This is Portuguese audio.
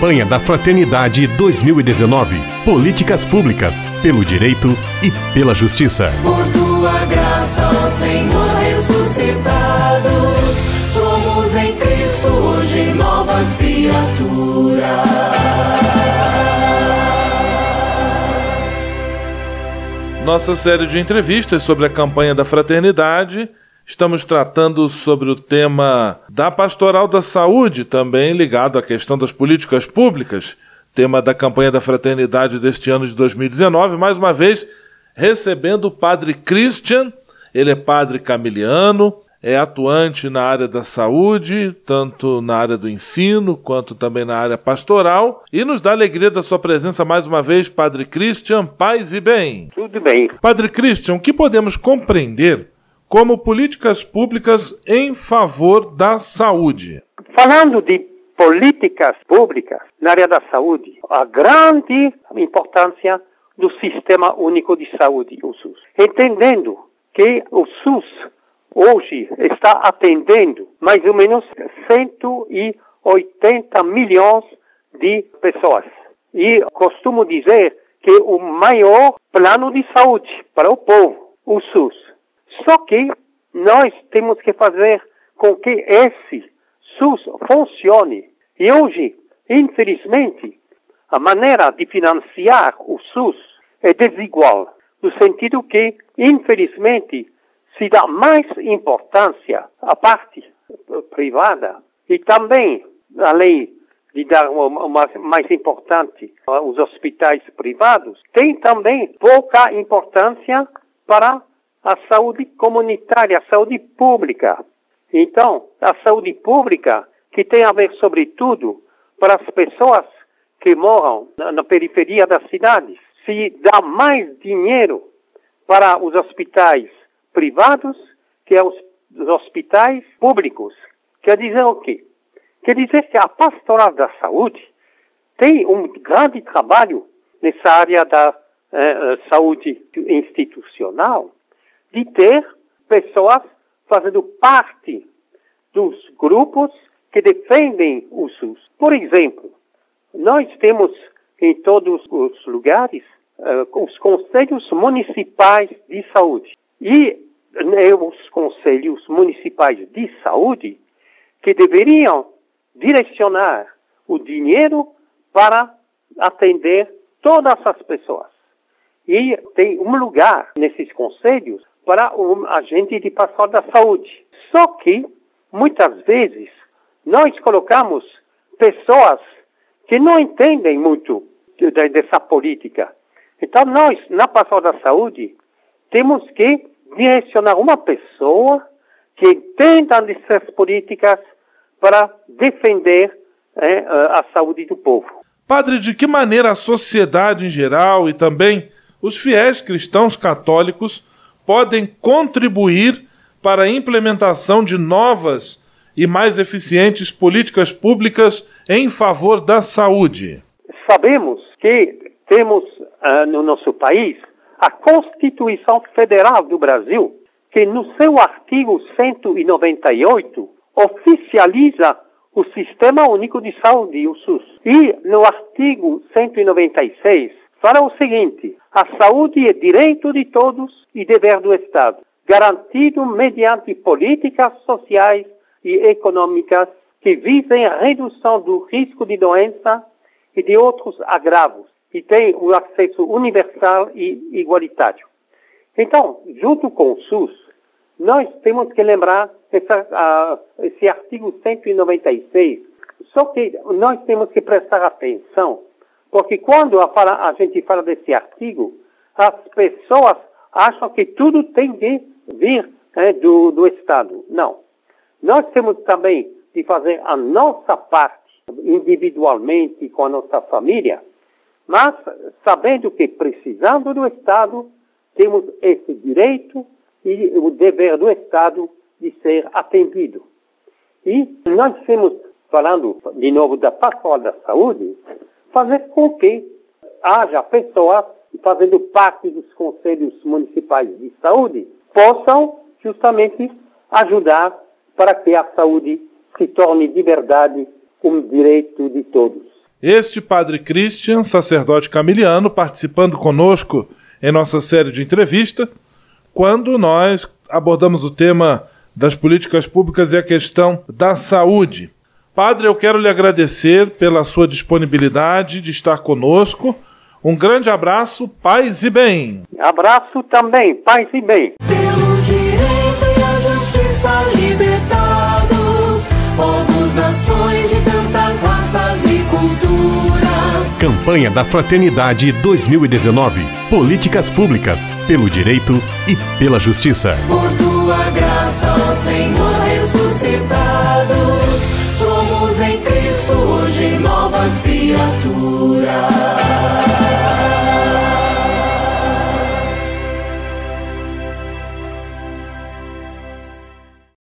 Campanha da Fraternidade 2019. Políticas públicas pelo direito e pela justiça. Por tua graça, ó Senhor ressuscitado, somos em Cristo hoje novas criaturas. Nossa série de entrevistas sobre a campanha da fraternidade Estamos tratando sobre o tema da pastoral da saúde, também ligado à questão das políticas públicas, tema da campanha da fraternidade deste ano de 2019. Mais uma vez, recebendo o padre Christian, ele é padre camiliano, é atuante na área da saúde, tanto na área do ensino quanto também na área pastoral, e nos dá alegria da sua presença mais uma vez, Padre Christian, paz e bem. Tudo bem. Padre Christian, o que podemos compreender como políticas públicas em favor da saúde. Falando de políticas públicas na área da saúde, a grande importância do Sistema Único de Saúde, o SUS. Entendendo que o SUS hoje está atendendo mais ou menos 180 milhões de pessoas. E costumo dizer que o maior plano de saúde para o povo, o SUS. Só que nós temos que fazer com que esse SUS funcione. E hoje, infelizmente, a maneira de financiar o SUS é desigual, no sentido que, infelizmente, se dá mais importância à parte privada e também, além de dar uma mais importante aos hospitais privados, tem também pouca importância para a saúde comunitária, a saúde pública. Então, a saúde pública, que tem a ver, sobretudo, para as pessoas que moram na, na periferia das cidades, se dá mais dinheiro para os hospitais privados que aos hospitais públicos. Quer dizer o quê? Quer dizer que a pastoral da saúde tem um grande trabalho nessa área da eh, eh saúde institucional, de ter pessoas fazendo parte dos grupos que defendem o SUS. Por exemplo, nós temos em todos os lugares uh, os conselhos municipais de saúde. E né, os conselhos municipais de saúde que deveriam direcionar o dinheiro para atender todas as pessoas. E tem um lugar nesses conselhos para um agente de pastoral da saúde. Só que, muitas vezes, nós colocamos pessoas que não entendem muito dessa política. Então, nós, na pastoral da saúde, temos que direcionar uma pessoa que entenda dessas políticas para defender é, a saúde do povo. Padre, de que maneira a sociedade em geral e também os fiéis cristãos católicos podem contribuir para a implementação de novas e mais eficientes políticas públicas em favor da saúde. Sabemos que temos uh, no nosso país a Constituição Federal do Brasil, que no seu artigo 198 oficializa o Sistema Único de Saúde, o SUS. E no artigo 196 fala o seguinte: a saúde é direito de todos e dever do Estado, garantido mediante políticas sociais e econômicas que visem a redução do risco de doença e de outros agravos, e tem o acesso universal e igualitário. Então, junto com o SUS, nós temos que lembrar essa, uh, esse artigo 196, só que nós temos que prestar atenção porque quando a, fala, a gente fala desse artigo, as pessoas acham que tudo tem que vir né, do, do Estado. Não. Nós temos também de fazer a nossa parte individualmente com a nossa família, mas sabendo que precisando do Estado, temos esse direito e o dever do Estado de ser atendido. E nós temos, falando de novo da pastoral da saúde, fazer com que haja pessoas fazendo parte dos conselhos municipais de saúde possam justamente ajudar para que a saúde se torne de verdade um direito de todos. Este Padre Christian, sacerdote camiliano, participando conosco em nossa série de entrevista, quando nós abordamos o tema das políticas públicas e a questão da saúde. Padre, eu quero lhe agradecer pela sua disponibilidade de estar conosco. Um grande abraço, paz e bem. Abraço também, paz e bem. Pelo direito e a justiça libertados, povos, nações de tantas raças e culturas. Campanha da Fraternidade 2019. Políticas públicas pelo direito e pela justiça. Por tua graça, ó Senhor ressuscitado.